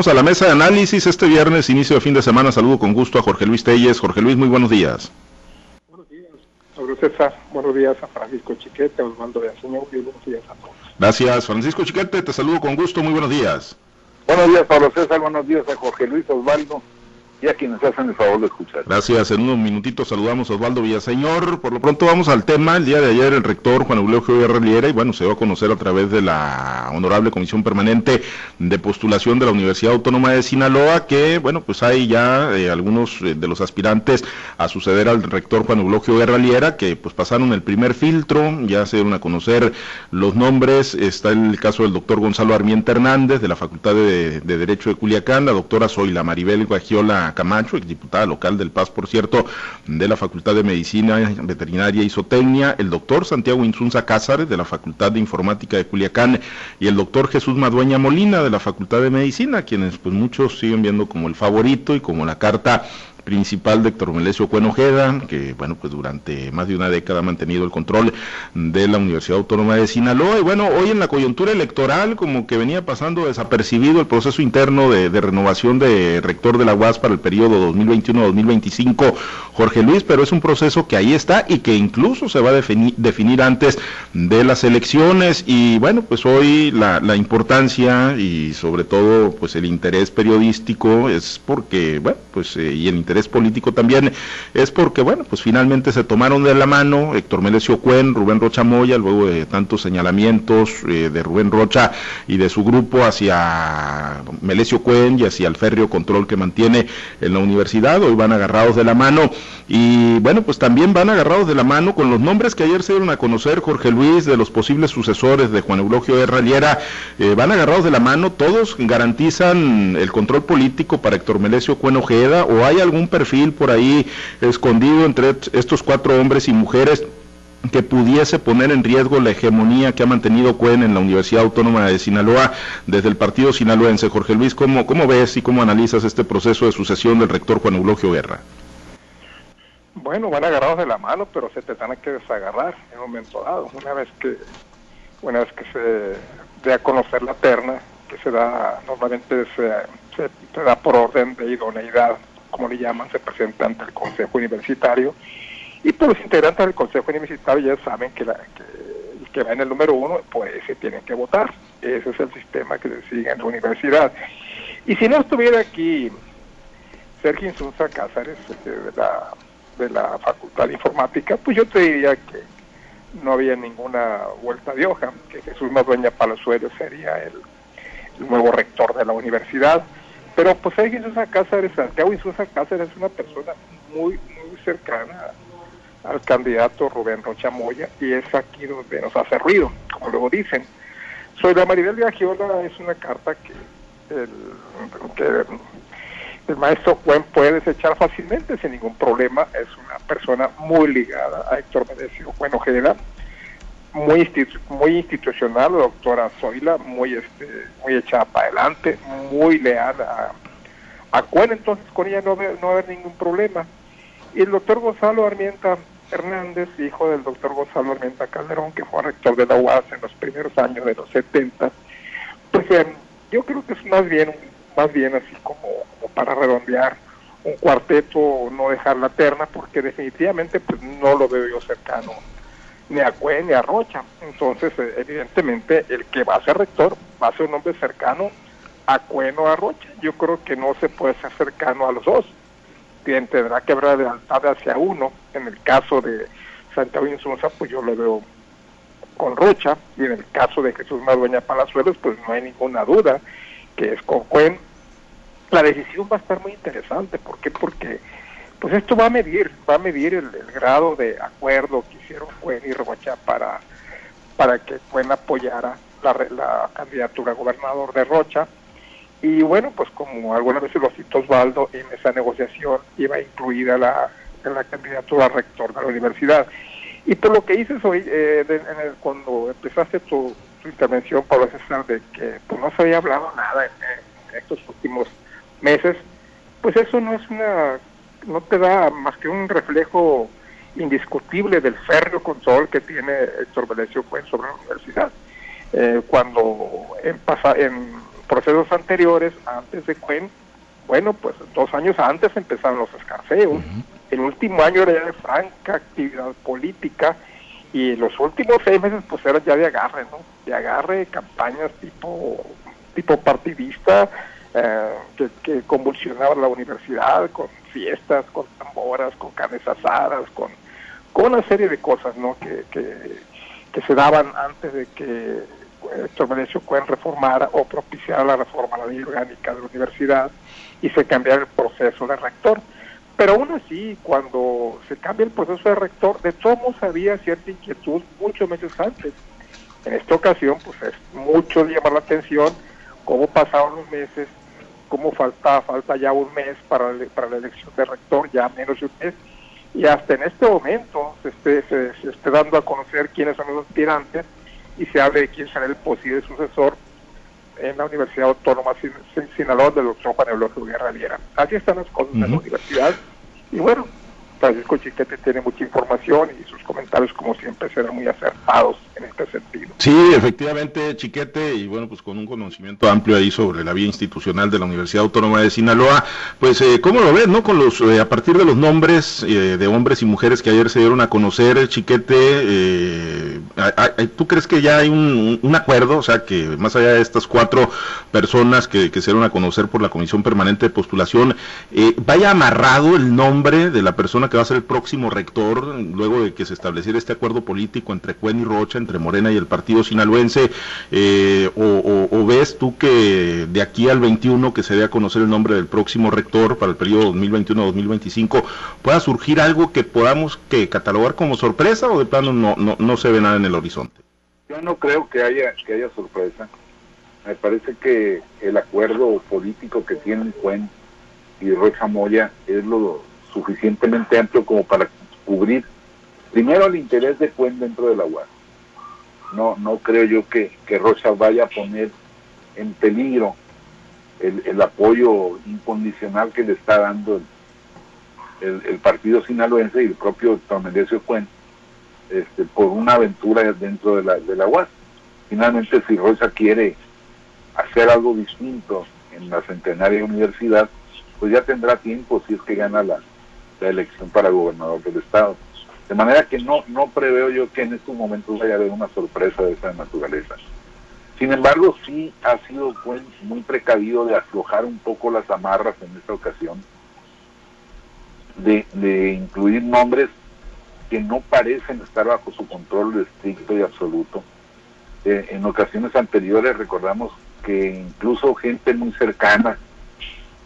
Vamos a la mesa de análisis este viernes, inicio de fin de semana. Saludo con gusto a Jorge Luis Telles. Jorge Luis, muy buenos días. Buenos días, Pablo César. Buenos días a Francisco Chiquete, Osvaldo Villaseñor y buenos días a todos. Gracias, Francisco Chiquete. Te saludo con gusto. Muy buenos días. Buenos días, Pablo César. Buenos días a Jorge Luis Osvaldo y a quienes hacen el favor de escuchar. Gracias. En unos minutitos saludamos a Osvaldo Villaseñor. Por lo pronto vamos al tema. El día de ayer el rector Juan Eulogio R. Liera, y bueno, se va a conocer a través de la Honorable Comisión Permanente de Postulación de la Universidad Autónoma de Sinaloa, que bueno, pues hay ya eh, algunos eh, de los aspirantes a suceder al rector Juan Eulogio R. Liera, que pues pasaron el primer filtro, ya se dieron a conocer los nombres. Está el caso del doctor Gonzalo Armienta Hernández, de la Facultad de, de Derecho de Culiacán, la doctora Zoila Maribel Guagiola Camacho, exdiputada local del Paz, por cierto, de la Facultad de Medicina Veterinaria y Zootecnia, el doctor Santiago Insunza Cázares, de la Facultad de Informática de Culiacán, y el doctor Jesús Madueña Molina, de la Facultad de Medicina, quienes pues muchos siguen viendo como el favorito y como la carta principal de Héctor Melesio Cuenojeda, que bueno, pues durante más de una década ha mantenido el control de la Universidad Autónoma de Sinaloa. Y bueno, hoy en la coyuntura electoral, como que venía pasando desapercibido el proceso interno de, renovación de rector de la UAS para el periodo 2021-2025, Jorge Luis, pero es un proceso que ahí está y que incluso se va a definir, antes de las elecciones. Y bueno, pues hoy la, la importancia y sobre todo pues el interés periodístico es porque, bueno, pues eh, y el interés político también es porque, bueno, pues finalmente se tomaron de la mano Héctor Melesio Cuen, Rubén Rocha Moya, luego de tantos señalamientos eh, de Rubén Rocha y de su grupo hacia Melesio Cuen y hacia el férreo control que mantiene en la universidad, hoy van agarrados de la mano. Y bueno, pues también van agarrados de la mano con los nombres que ayer se dieron a conocer Jorge Luis de los posibles sucesores de Juan Eulogio de Raliera, eh, van agarrados de la mano, todos garantizan el control político para Héctor Melesio Cuen Ojeda o hay algún perfil por ahí escondido entre estos cuatro hombres y mujeres que pudiese poner en riesgo la hegemonía que ha mantenido Cuen en la Universidad Autónoma de Sinaloa desde el partido sinaloense. Jorge Luis, ¿cómo, cómo ves y cómo analizas este proceso de sucesión del rector Juan Eulogio Guerra? Bueno, van agarrados de la mano, pero se te tienen que desagarrar en un momento dado. Una vez que, una vez que se dé a conocer la terna, que se da, normalmente se, se da por orden de idoneidad como le llaman, se presenta ante el Consejo Universitario. Y todos los integrantes del Consejo Universitario ya saben que, la, que que va en el número uno, pues se tienen que votar. Ese es el sistema que se sigue en la universidad. Y si no estuviera aquí Sergio Insunza Cázares, de la, de la Facultad de Informática, pues yo te diría que no había ninguna vuelta de hoja, que Jesús Madueña Palazuelo sería el nuevo rector de la universidad pero Sergio Insusa Cáceres, Santiago Insusa Cáceres es una persona muy, muy cercana al candidato Rubén Rocha Moya y es aquí donde nos hace ruido, como luego dicen. Soy la Maribel de es una carta que el, el maestro Juan puede desechar fácilmente sin ningún problema. Es una persona muy ligada a Héctor Medecio Juan Ojeda muy muy institucional, la doctora Zoila, muy este, muy echada para adelante, muy leal a, a entonces con ella no, no va a haber ningún problema. Y el doctor Gonzalo Armienta Hernández, hijo del doctor Gonzalo Armienta Calderón, que fue rector de la UAS en los primeros años de los 70, pues yo creo que es más bien, más bien así como, como para redondear un cuarteto, no dejar la terna, porque definitivamente pues no lo veo yo cercano ni a Cuen ni a Rocha. Entonces, eh, evidentemente, el que va a ser rector va a ser un hombre cercano a Cuen o a Rocha. Yo creo que no se puede ser cercano a los dos. Bien, tendrá que haber adelantado hacia uno. En el caso de Santiago Insunza, pues yo lo veo con Rocha. Y en el caso de Jesús Madueña Palazuelos, pues no hay ninguna duda que es con Cuen. La decisión va a estar muy interesante. ¿Por qué? Porque pues esto va a medir, va a medir el, grado de acuerdo que hicieron Cuen y Rocha para, para que Cuen apoyara la, la candidatura a gobernador de Rocha. Y bueno, pues como algunas veces lo citó Osvaldo, en esa negociación iba incluida la, la candidatura a rector de la universidad. Y por lo que dices hoy, eh, en el, cuando empezaste tu, intervención, Pablo César, de que pues, no se había hablado nada en estos últimos meses, pues eso no es una no te da más que un reflejo indiscutible del férreo control que tiene Héctor Valecio Cuen sobre la universidad. Eh, cuando en, pasa, en procesos anteriores, antes de Cuen, bueno, pues dos años antes empezaron los escarceos. El último año era ya de franca actividad política y los últimos seis meses pues eran ya de agarre, ¿no? De agarre, campañas tipo, tipo partidista eh, que, que convulsionaban la universidad con fiestas, con tamboras, con carnes asadas, con, con una serie de cosas, ¿no? Que, que, que se daban antes de que Héctor Menecio Cuen reformara o propiciara la reforma a la ley orgánica de la universidad y se cambiara el proceso de rector. Pero aún así, cuando se cambia el proceso de rector, de todos había cierta inquietud muchos meses antes. En esta ocasión, pues es mucho de llamar la atención cómo pasaron los meses, cómo falta, falta ya un mes para, para la elección de rector, ya menos de un mes, y hasta en este momento se esté, se, se esté dando a conocer quiénes son los aspirantes y se hable de quién será el posible sucesor en la Universidad Autónoma de Sinaloa del doctor Juan Eulogio Guerra Viera. Así están las cosas en la universidad. Y bueno, Francisco Chiquete tiene mucha información y sus comentarios, como siempre, serán muy acertados en este sentido. Sí, efectivamente, Chiquete, y bueno, pues con un conocimiento amplio ahí sobre la vía institucional de la Universidad Autónoma de Sinaloa, pues, eh, ¿cómo lo ves, no? Con los, eh, a partir de los nombres eh, de hombres y mujeres que ayer se dieron a conocer, Chiquete, eh, ¿tú crees que ya hay un, acuerdo? O sea, que más allá de estas cuatro personas que, que se dieron a conocer por la Comisión Permanente de Postulación, eh, vaya amarrado el nombre de la persona que va a ser el próximo rector, luego de que se estableciera este acuerdo político entre Cuen y Rocha, entre Morena y el partido sinaloense, eh, o, ves tú que de aquí al 21, que se dé a conocer el nombre del próximo rector para el periodo 2021-2025, pueda surgir algo que podamos que catalogar como sorpresa o de plano no, no, no se ve nada en el horizonte? Yo no creo que haya, que haya sorpresa. Me parece que el acuerdo político que tienen Cuen y Rocha Moya es lo suficientemente amplio como para cubrir primero el interés de Cuen dentro de la UAS. No, no creo yo que, que Rocha vaya a poner en peligro el, el apoyo incondicional que le está dando el, el, el partido sinaloense y el propio doctor Mendecio Cuen este, por una aventura dentro de la, de la UAS. Finalmente, si Rocha quiere hacer algo distinto en la centenaria universidad, pues ya tendrá tiempo si es que gana la, elección para gobernador del estado. De manera que no, no preveo yo que en estos momentos vaya a haber una sorpresa de esa naturaleza. Sin embargo, sí ha sido muy precavido de aflojar un poco las amarras en esta ocasión, de incluir nombres que no parecen estar bajo su control estricto y absoluto. Eh, en ocasiones anteriores recordamos que incluso gente muy cercana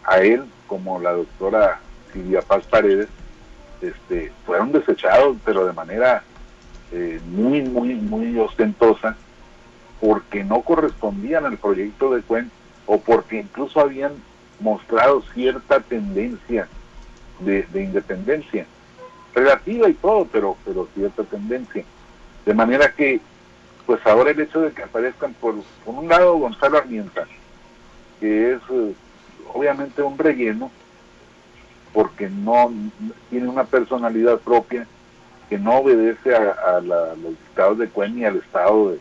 a él, como la doctora Silvia Paz Paredes, este, fueron desechados, pero de manera eh, muy, muy, muy ostentosa, porque no correspondían al proyecto de Cuen o porque incluso habían mostrado cierta tendencia de, de independencia, relativa y todo, pero, pero cierta tendencia. De manera que, pues ahora el hecho de que aparezcan por, por un lado Gonzalo Armienta, que es eh, obviamente un relleno, porque no tiene una personalidad propia que no obedece a, la, a los dictados de Cuen y al estado de,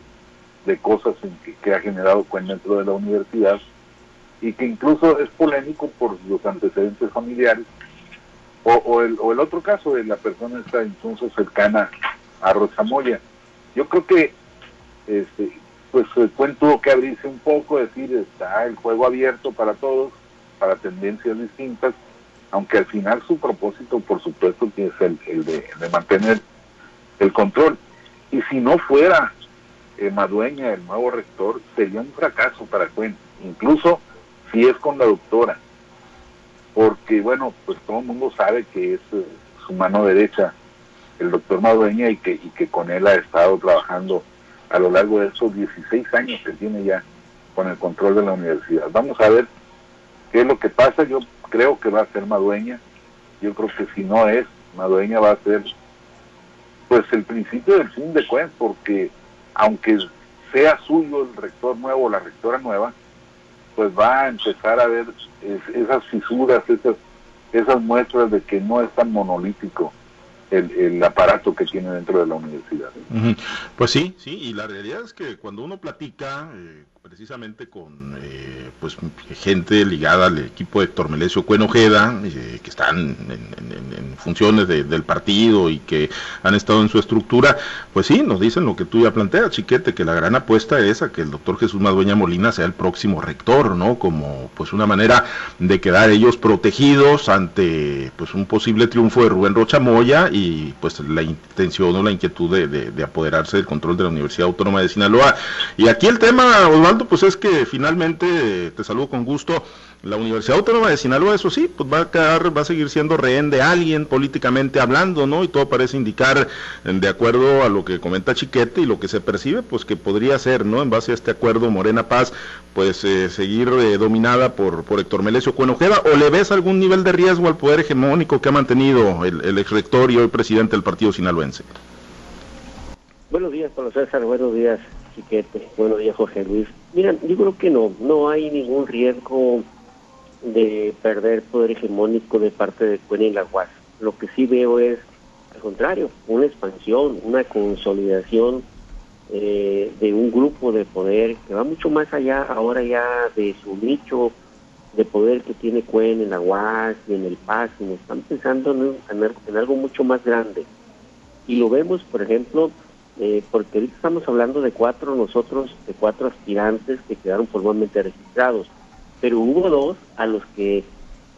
de cosas en que, que, ha generado Cuen dentro de la universidad y que incluso es polémico por los antecedentes familiares o, o, el, o el, otro caso de la persona está incluso cercana a Rosamoya. Yo creo que este pues Cuen tuvo que abrirse un poco, decir está el juego abierto para todos, para tendencias distintas, aunque al final su propósito, por supuesto, que es el, el de, mantener el control. Y si no fuera Madueña el nuevo rector, sería un fracaso para Cuen, incluso si es con la doctora, porque bueno, pues todo el mundo sabe que es eh, su mano derecha el doctor Madueña y que, y que con él ha estado trabajando a lo largo de esos 16 años que tiene ya con el control de la universidad. Vamos a ver qué es lo que pasa. Yo creo que va a ser Madueña. Yo creo que si no es, Madueña va a ser pues el principio del fin de Cuen, porque aunque sea suyo el rector nuevo o la rectora nueva, pues va a empezar a ver es, esas fisuras, esas, esas muestras de que no es tan monolítico el, el, aparato que tiene dentro de la universidad. Pues sí, sí, y la realidad es que cuando uno platica, eh, precisamente con eh, pues gente ligada al equipo de Héctor Melesio Cuenojeda, eh, que están en, funciones del partido y que han estado en su estructura, pues sí, nos dicen lo que tú ya planteas, Chiquete, que la gran apuesta es a que el doctor Jesús Madueña Molina sea el próximo rector, ¿no? Como pues una manera de quedar ellos protegidos ante pues un posible triunfo de Rubén Rocha Moya y pues la intención o la inquietud de, de apoderarse del control de la Universidad Autónoma de Sinaloa. Y aquí el tema, Osvaldo, pues es que finalmente, te saludo con gusto, la Universidad Autónoma de Sinaloa, eso sí, pues va a quedar, va a seguir siendo rehén de alguien políticamente hablando, ¿no? Y todo parece indicar, de acuerdo a lo que comenta Chiquete y lo que se percibe, pues que podría ser, ¿no? En base a este acuerdo Morena Paz, pues eh, seguir eh, dominada por, por Héctor Melesio Cuenojeda, ¿o le ves algún nivel de riesgo al poder hegemónico que ha mantenido el, el ex rector y hoy presidente del partido sinaloense? Buenos días, Pablo César, buenos días, Chiquete, buenos días, Jorge Luis. Mira, yo creo que no, no hay ningún riesgo de perder poder hegemónico de parte de Cuena y la UAS. Lo que sí veo es, al contrario, una expansión, una consolidación eh, de un grupo de poder que va mucho más allá ahora ya de su nicho de poder que tiene Cuen en la UAS y en el PAS, están pensando en algo mucho más grande. Y lo vemos, por ejemplo, eh, porque ahorita estamos hablando de cuatro nosotros, de cuatro aspirantes que quedaron formalmente registrados, pero hubo dos a los que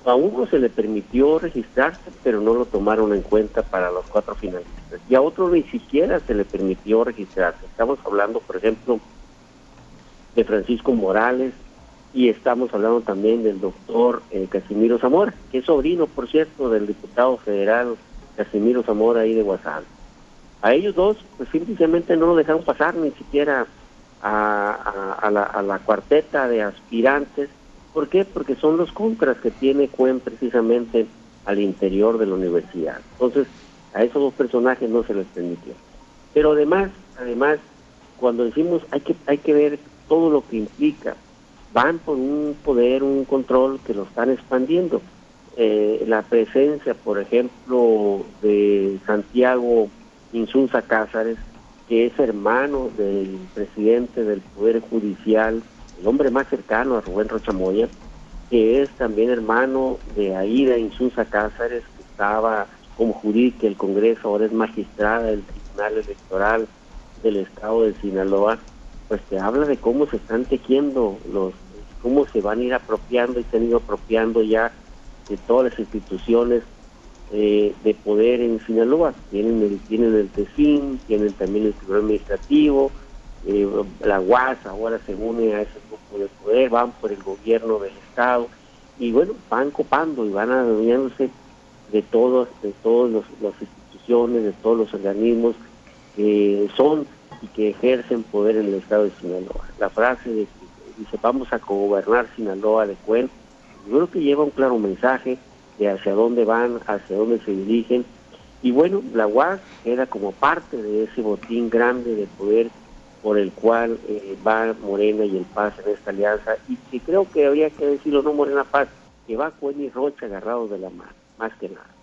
a uno se le permitió registrarse, pero no lo tomaron en cuenta para los cuatro finalistas, y a otro ni siquiera se le permitió registrarse. Estamos hablando, por ejemplo, de Francisco Morales, y estamos hablando también del doctor eh, Casimiro Zamora, que es sobrino, por cierto, del diputado federal Casimiro Zamora ahí de Guasave a ellos dos, pues simplemente no lo dejaron pasar ni siquiera a, la, cuarteta de aspirantes. ¿Por qué? Porque son los contras que tiene Cuen precisamente al interior de la universidad. Entonces, a esos dos personajes no se les permitió. Pero además, además, cuando decimos hay que, hay que ver todo lo que implica, van por un poder, un control que lo están expandiendo. Eh, la presencia, por ejemplo, de Santiago Insunza Cázares, que es hermano del presidente del Poder Judicial, el hombre más cercano a Rubén Rochamoya, que es también hermano de Aida Insunza Cázares, que estaba como jurídica del Congreso, ahora es magistrada del Tribunal Electoral del Estado de Sinaloa, pues te habla de cómo se están tejiendo los, cómo se van a ir apropiando y se han ido apropiando ya de todas las instituciones eh, de poder en Sinaloa. Tienen el, tienen el TESIN, tienen también el Tribunal Administrativo, eh, la UAS ahora se une a ese grupo de poder, van por el gobierno del Estado y bueno, van copando y van adueñándose de todos, de todas las instituciones, de todos los organismos que son y que ejercen poder en el Estado de Sinaloa. La frase de que dice vamos a gobernar Sinaloa de Cuen, yo creo que lleva un claro mensaje de hacia dónde van, hacia dónde se dirigen. Y bueno, la UAS era como parte de ese botín grande de poder por el cual eh, va Morena y el Paz en esta alianza, y que creo que habría que decirlo, no Morena Paz, que va Cuen y Rocha agarrados de la mano, más que nada.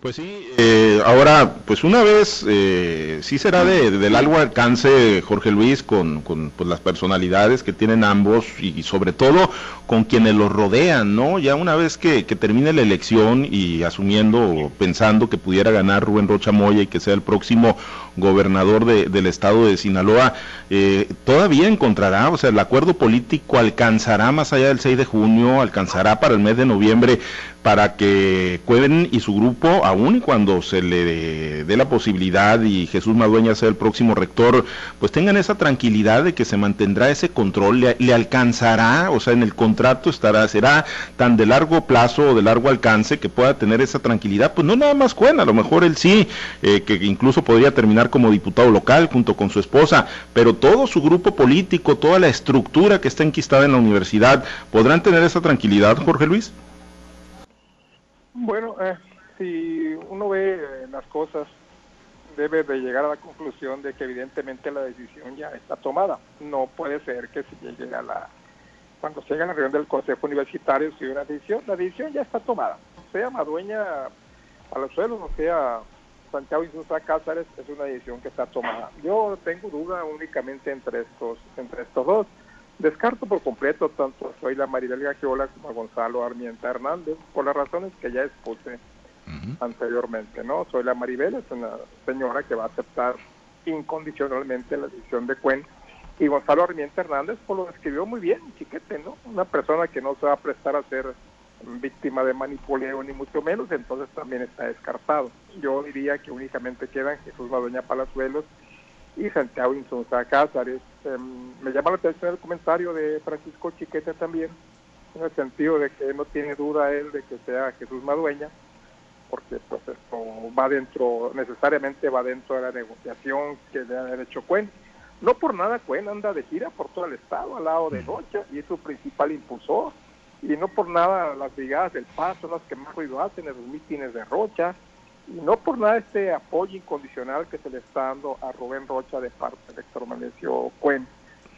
Pues sí, eh, ahora, pues una vez, eh, sí será de, de, largo alcance, Jorge Luis, con, con pues, las personalidades que tienen ambos y, sobre todo con quienes los rodean, ¿no? Ya una vez que, termine la elección y asumiendo o pensando que pudiera ganar Rubén Rocha Moya y que sea el próximo gobernador del estado de Sinaloa, eh, todavía encontrará, o sea, el acuerdo político alcanzará más allá del 6 de junio, alcanzará para el mes de noviembre para que Cueven y su grupo, aún y cuando se le dé la posibilidad y Jesús Madueña sea el próximo rector, pues tengan esa tranquilidad de que se mantendrá ese control, le, alcanzará, o sea, en el contrato estará, será tan de largo plazo o de largo alcance que pueda tener esa tranquilidad, pues no nada más Cuen, a lo mejor él sí, eh, que incluso podría terminar como diputado local junto con su esposa, pero todo su grupo político, toda la estructura que está enquistada en la universidad, ¿podrán tener esa tranquilidad, Jorge Luis? Bueno, eh, si uno ve eh, las cosas, debe de llegar a la conclusión de que evidentemente la decisión ya está tomada. No puede ser que se llegue a la cuando se llegue a la reunión del Consejo Universitario si una decisión, la decisión ya está tomada. Sea Madueña a los suelos, o sea Santiago Insusa Cázares es una decisión que está tomada. Yo tengo duda únicamente entre estos, entre estos dos. Descarto por completo tanto a Soy la Maribel Gagiola como a Gonzalo Armienta Hernández, por las razones que ya expuse anteriormente. ¿no? Soy la Maribel, es una señora que va a aceptar incondicionalmente la decisión de Cuen. Y Gonzalo Armienta Hernández, pues lo describió muy bien, chiquete, ¿no? Una persona que no se va a prestar a ser víctima de manipuleo ni mucho menos, entonces también está descartado. Yo diría que únicamente quedan Jesús Madoña Palazuelos y Santiago Insunza Cázares. Em, me llama la atención el comentario de Francisco Chiquete también, en el sentido de que no tiene duda él de que sea Jesús Madueña, porque pues esto va dentro, necesariamente va dentro de la negociación que le ha hecho Cuen. No por nada Cuen anda de gira por todo el estado al lado de Rocha y es su principal impulsor. Y no por nada las brigadas del Paz son las que más ruido hacen en los mítines de Rocha y no por nada este apoyo incondicional que se le está dando a Rubén Rocha de parte de Héctor Manecio Cuen.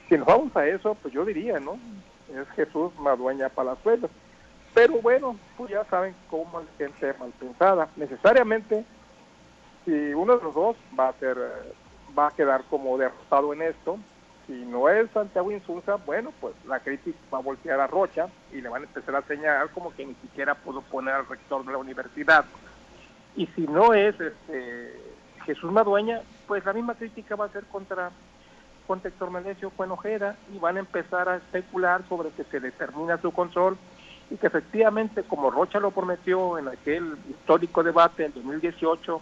Si nos vamos a eso, pues yo diría, ¿no? Es Jesús Madueña Palazuelos. Pero bueno, pues ya saben cómo es gente mal pensada. Necesariamente, si uno de los dos va a ser, va a quedar como derrotado en esto, si no es Santiago Insunza, bueno, pues la crítica va a voltear a Rocha y le van a empezar a señalar como que ni siquiera pudo poner al rector de la universidad y si no es este, Jesús Madueña, pues la misma crítica va a ser contra, contra Héctor Menecio Cuenojera y van a empezar a especular sobre que se determina su control y que efectivamente, como Rocha lo prometió en aquel histórico debate en 2018,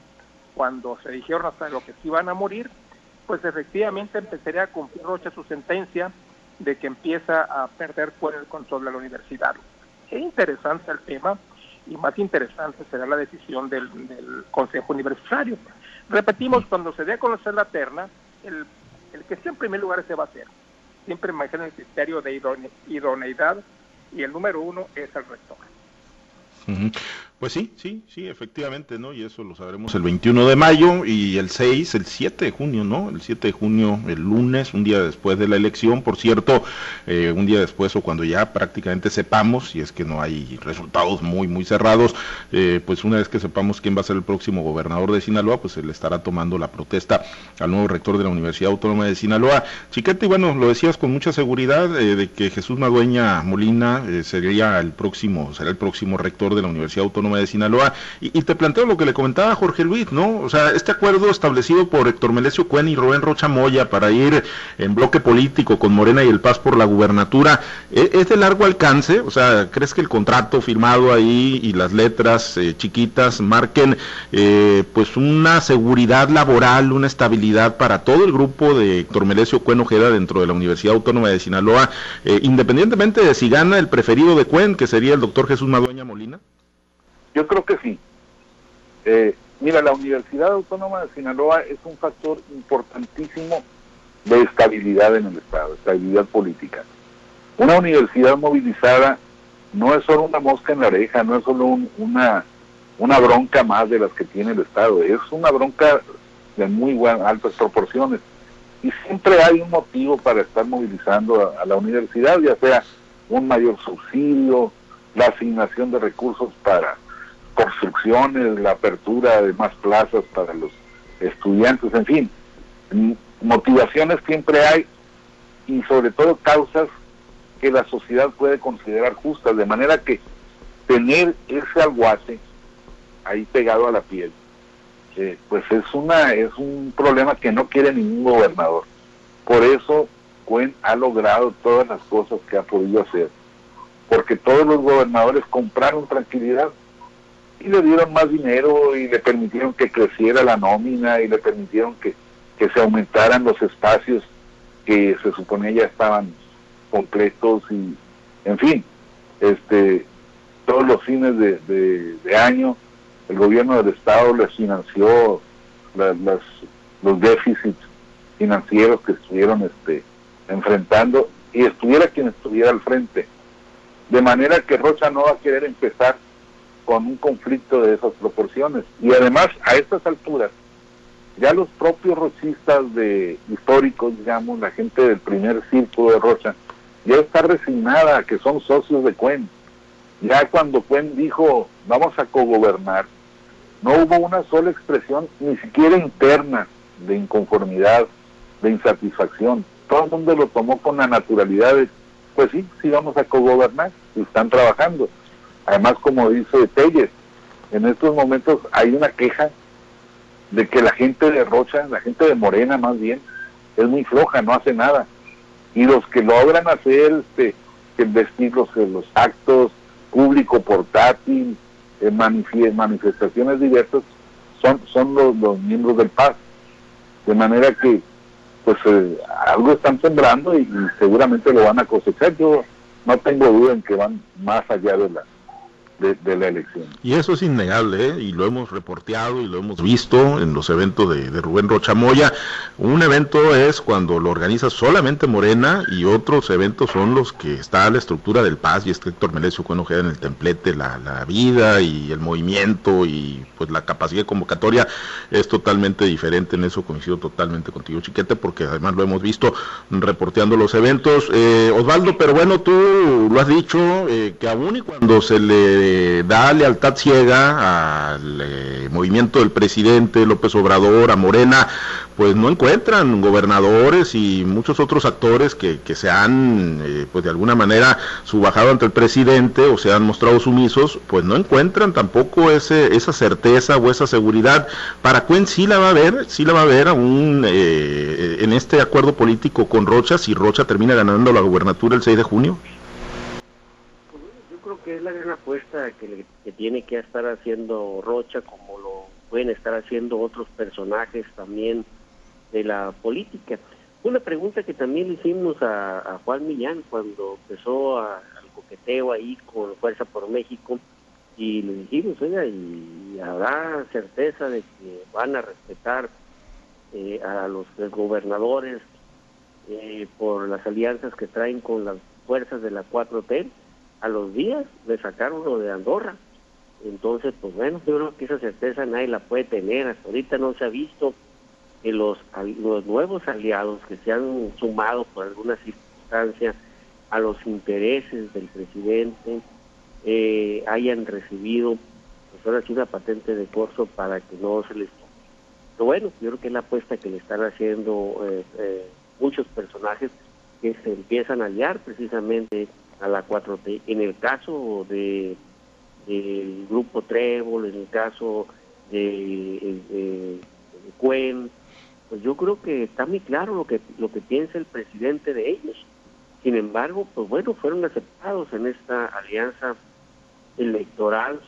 cuando se dijeron hasta lo que se iban a morir, pues efectivamente empezaría a cumplir Rocha su sentencia de que empieza a perder por el control de la universidad. Es interesante el tema y más interesante será la decisión del, Consejo Universitario. Repetimos, cuando se dé a conocer la terna, el, el que esté en primer lugar se va a hacer. Siempre imaginen el criterio de idoneidad y el número uno es el rector. Pues sí, sí, sí, efectivamente, ¿no? Y eso lo sabremos el 21 de mayo y el 6, el 7 de junio, ¿no? El 7 de junio, el lunes, un día después de la elección, por cierto, eh, un día después o cuando ya prácticamente sepamos, si es que no hay resultados muy, muy cerrados, eh, pues una vez que sepamos quién va a ser el próximo gobernador de Sinaloa, pues se le estará tomando la protesta al nuevo rector de la Universidad Autónoma de Sinaloa. Chiquete, bueno, lo decías con mucha seguridad eh, de que Jesús Madueña Molina sería el próximo, será el próximo rector de la Universidad Autónoma de Sinaloa. Y, te planteo lo que le comentaba Jorge Luis, ¿no? O sea, este acuerdo establecido por Héctor Melesio Cuen y Rubén Rocha Moya para ir en bloque político con Morena y el Paz por la gubernatura, ¿e, ¿es de largo alcance? O sea, ¿crees que el contrato firmado ahí y las letras eh, chiquitas marquen eh, pues una seguridad laboral, una estabilidad para todo el grupo de Héctor Melesio Cuen Ojeda dentro de la Universidad Autónoma de Sinaloa, eh, independientemente de si gana el preferido de Cuen, que sería el doctor Jesús Madueña Molina? Yo creo que sí. Eh, mira, la Universidad Autónoma de Sinaloa es un factor importantísimo de estabilidad en el Estado, estabilidad política. Una universidad movilizada no es solo una mosca en la oreja, no es solo una, una bronca más de las que tiene el Estado, es una bronca de muy altas proporciones. Y siempre hay un motivo para estar movilizando a la universidad, ya sea un mayor subsidio, la asignación de recursos para construcciones, la apertura de más plazas para los estudiantes, en fin, motivaciones siempre hay y sobre todo causas que la sociedad puede considerar justas, de manera que tener ese aguate ahí pegado a la piel, eh, pues es una es un problema que no quiere ningún gobernador. Por eso Cuen ha logrado todas las cosas que ha podido hacer, porque todos los gobernadores compraron tranquilidad y le dieron más dinero y le permitieron que creciera la nómina y le permitieron que, se aumentaran los espacios que se suponía ya estaban completos y en fin este todos los fines de, año el gobierno del estado les financió las, los déficits financieros que estuvieron este enfrentando y estuviera quien estuviera al frente. De manera que Rocha no va a querer empezar con un conflicto de esas proporciones. Y además, a estas alturas, ya los propios rochistas de históricos, digamos, la gente del primer círculo de Rocha, ya está resignada que son socios de Cuen. Ya cuando Cuen dijo, vamos a cogobernar, no hubo una sola expresión, ni siquiera interna, de inconformidad, de insatisfacción. Todo el mundo lo tomó con la naturalidad de, pues sí, sí vamos a cogobernar y están trabajando. Además, como dice Telles, en estos momentos hay una queja de que la gente de Rocha, la gente de Morena más bien, es muy floja, no hace nada. Y los que logran hacer este, el vestir los, actos público portátil, eh, manifestaciones diversas, son, son los, miembros del PAS. De manera que pues eh, algo están sembrando y, seguramente lo van a cosechar. Yo no tengo duda en que van más allá de la de, la elección. Y eso es innegable, ¿eh? y lo hemos reporteado y lo hemos visto en los eventos de, Rubén Rochamoya. Un evento es cuando lo organiza solamente Morena y otros eventos son los que está la estructura del Paz y este Héctor Melesio cuando en el templete, la, la, vida y el movimiento y pues la capacidad de convocatoria es totalmente diferente. En eso coincido totalmente contigo, Chiquete, porque además lo hemos visto reporteando los eventos. Eh, Osvaldo, pero bueno, tú lo has dicho, eh, que aún y cuando se le da lealtad ciega al eh, movimiento del presidente López Obrador, a Morena, pues no encuentran gobernadores y muchos otros actores que, que se han, eh, pues de alguna manera, subajado ante el presidente o se han mostrado sumisos, pues no encuentran tampoco ese, esa certeza o esa seguridad. ¿Para Cuen sí la va a haber? ¿Sí la va a haber aún eh, en este acuerdo político con Rocha si Rocha termina ganando la gubernatura el 6 de junio? Que es la gran apuesta que, tiene que estar haciendo Rocha, como lo pueden estar haciendo otros personajes también de la política. Una pregunta que también le hicimos a, Juan Millán cuando empezó al coqueteo ahí con Fuerza por México y le dijimos, oiga, y habrá certeza de que van a respetar eh, a los gobernadores eh, por las alianzas que traen con las fuerzas de la 4T a los días le sacaron lo de Andorra. Entonces, pues bueno, yo creo que esa certeza nadie la puede tener. Hasta ahorita no se ha visto que los, los nuevos aliados que se han sumado por alguna circunstancia a los intereses del presidente eh, hayan recibido pues ahora sí una patente de corso para que no se les pero bueno yo creo que es la apuesta que le están haciendo eh, eh, muchos personajes que se empiezan a aliar precisamente a la 4T. En el caso de del grupo Trébol, en el caso de, Cuen, pues yo creo que está muy claro lo que lo que piensa el presidente de ellos. Sin embargo, pues bueno, fueron aceptados en esta alianza electoral.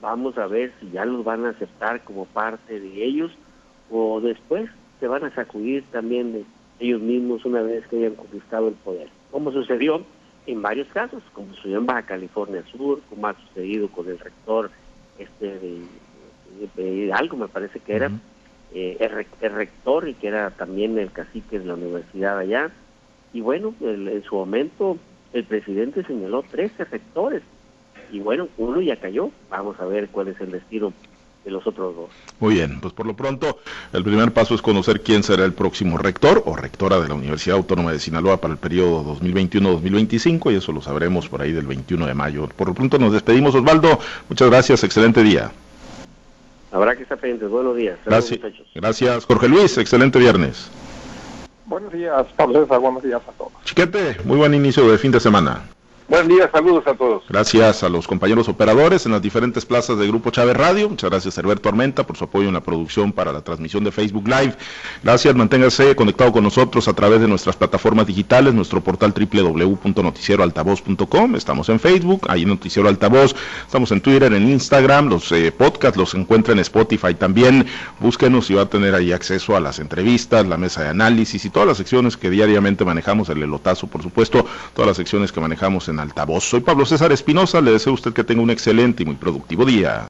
Vamos a ver si ya los van a aceptar como parte de ellos o después se van a sacudir también de ellos mismos una vez que hayan conquistado el poder. Como sucedió en varios casos, como sucedió en Baja California Sur, como ha sucedido con el rector este de, Hidalgo, me parece que era, eh, el, rector y que era también el cacique de la universidad allá. Y bueno, en su momento el presidente señaló 13 rectores. Y bueno, uno ya cayó. Vamos a ver cuál es el destino los otros dos. Muy bien, pues por lo pronto el primer paso es conocer quién será el próximo rector o rectora de la Universidad Autónoma de Sinaloa para el periodo 2021-2025 y eso lo sabremos por ahí del 21 de mayo. Por lo pronto nos despedimos, Osvaldo. Muchas gracias, excelente día. Habrá que estar pendientes. Buenos días. Gracias, gracias, Jorge Luis. Excelente viernes. Buenos días, Pablo César. Buenos días a todos. Chiquete, muy buen inicio de fin de semana. Buen día, saludos a todos. Gracias a los compañeros operadores en las diferentes plazas de Grupo Chávez Radio. Muchas gracias a Alberto Armenta por su apoyo en la producción para la transmisión de Facebook Live. Gracias, manténgase conectado con nosotros a través de nuestras plataformas digitales, nuestro portal www.noticieroaltavoz.com. Estamos en Facebook, ahí Noticiero Altavoz. Estamos en Twitter, en Instagram. Los eh, podcasts los encuentra en Spotify también. Búsquenos y va a tener ahí acceso a las entrevistas, la mesa de análisis y todas las secciones que diariamente manejamos, el elotazo, por supuesto, todas las secciones que manejamos altavoz. Soy Pablo César Espinosa, le deseo a usted que tenga un excelente y muy productivo día.